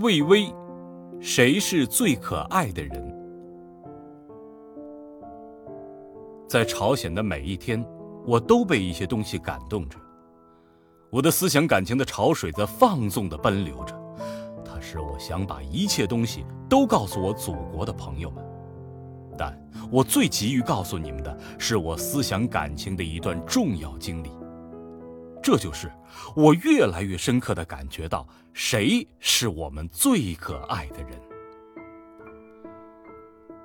魏巍，谁是最可爱的人？在朝鲜的每一天，我都被一些东西感动着。我的思想感情的潮水在放纵的奔流着，它使我想把一切东西都告诉我祖国的朋友们。但我最急于告诉你们的是我思想感情的一段重要经历。这就是我越来越深刻的感觉到，谁是我们最可爱的人？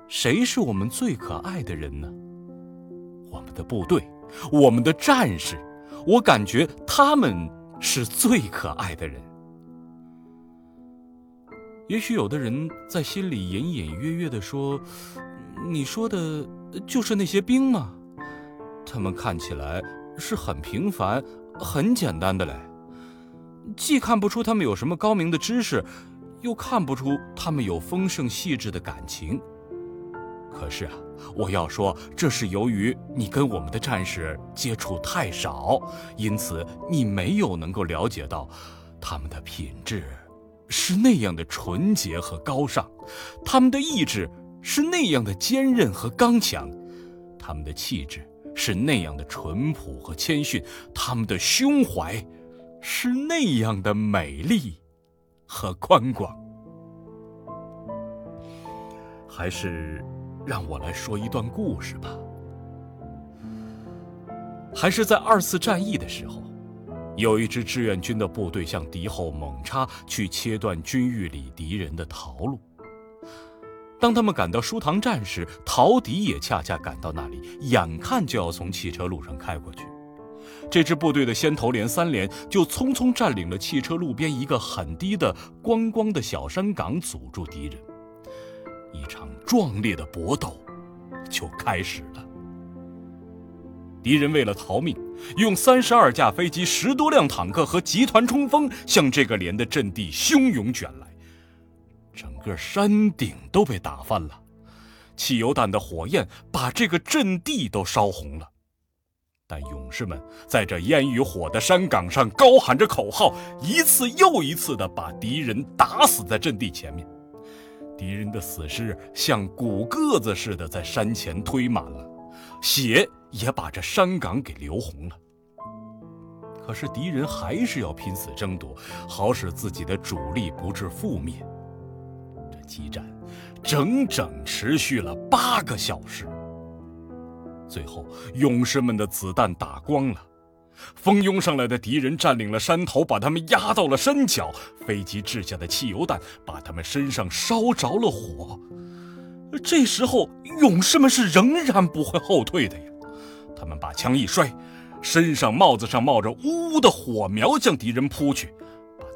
谁是我们最可爱的人呢？我们的部队，我们的战士，我感觉他们是最可爱的人。也许有的人在心里隐隐约约的说：“你说的就是那些兵吗？他们看起来是很平凡。”很简单的嘞，既看不出他们有什么高明的知识，又看不出他们有丰盛细致的感情。可是啊，我要说，这是由于你跟我们的战士接触太少，因此你没有能够了解到，他们的品质是那样的纯洁和高尚，他们的意志是那样的坚韧和刚强，他们的气质。是那样的淳朴和谦逊，他们的胸怀是那样的美丽和宽广。还是让我来说一段故事吧。还是在二次战役的时候，有一支志愿军的部队向敌后猛插，去切断军域里敌人的逃路。当他们赶到舒塘站时，陶迪也恰恰赶到那里，眼看就要从汽车路上开过去。这支部队的先头连三连就匆匆占领了汽车路边一个很低的光光的小山岗，阻住敌人。一场壮烈的搏斗就开始了。敌人为了逃命，用三十二架飞机、十多辆坦克和集团冲锋向这个连的阵地汹涌卷来。整个山顶都被打翻了，汽油弹的火焰把这个阵地都烧红了。但勇士们在这烟与火的山岗上高喊着口号，一次又一次地把敌人打死在阵地前面。敌人的死尸像骨个子似的在山前堆满了，血也把这山岗给流红了。可是敌人还是要拼死争夺，好使自己的主力不致覆灭。激战整整持续了八个小时，最后勇士们的子弹打光了，蜂拥上来的敌人占领了山头，把他们压到了山脚。飞机掷下的汽油弹把他们身上烧着了火。这时候勇士们是仍然不会后退的呀，他们把枪一摔，身上帽子上冒着呜呜的火苗，向敌人扑去。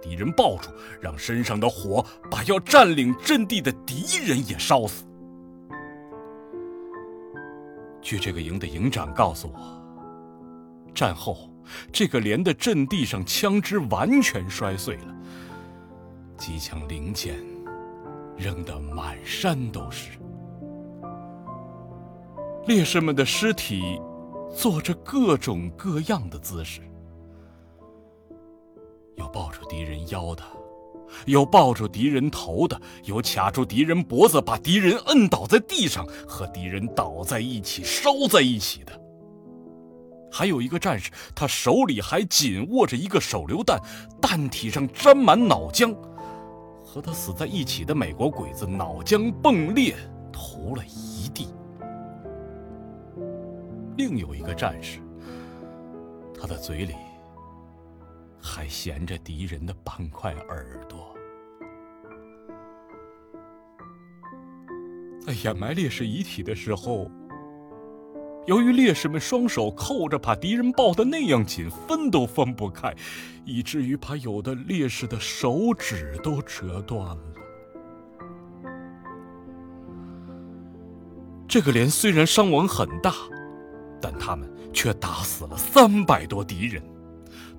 敌人抱住，让身上的火把要占领阵地的敌人也烧死。据这个营的营长告诉我，战后这个连的阵地上枪支完全摔碎了，机枪零件扔得满山都是，烈士们的尸体做着各种各样的姿势。有抱住敌人腰的，有抱住敌人头的，有卡住敌人脖子把敌人摁倒在地上，和敌人倒在一起烧在一起的。还有一个战士，他手里还紧握着一个手榴弹，弹体上沾满脑浆，和他死在一起的美国鬼子脑浆迸裂，涂了一地。另有一个战士，他的嘴里。还衔着敌人的半块耳朵，在掩埋烈士遗体的时候，由于烈士们双手扣着，把敌人抱得那样紧，分都分不开，以至于把有的烈士的手指都折断了。这个连虽然伤亡很大，但他们却打死了三百多敌人。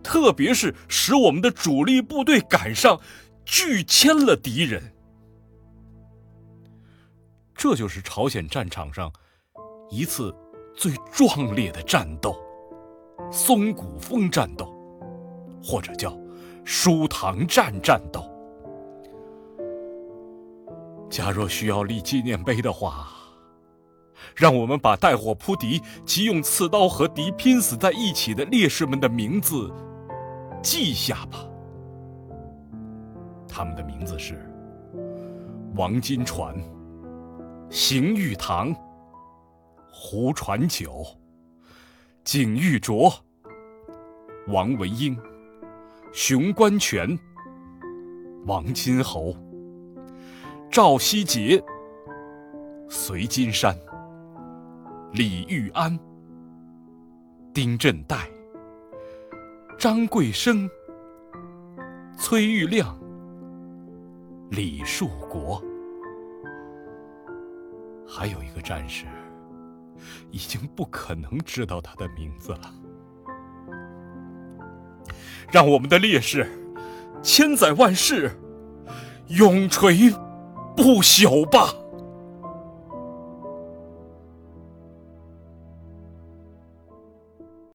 特别是使我们的主力部队赶上，拒歼了敌人。这就是朝鲜战场上一次最壮烈的战斗——松骨峰战斗，或者叫舒塘站战斗。假若需要立纪念碑的话，让我们把带火扑敌及用刺刀和敌拼死在一起的烈士们的名字记下吧。他们的名字是王金传、邢玉堂、胡传九、景玉卓、王文英、熊关全、王金侯。赵希杰、隋金山、李玉安、丁振岱、张贵生、崔玉亮、李树国，还有一个战士，已经不可能知道他的名字了。让我们的烈士，千载万世，永垂。不朽吧。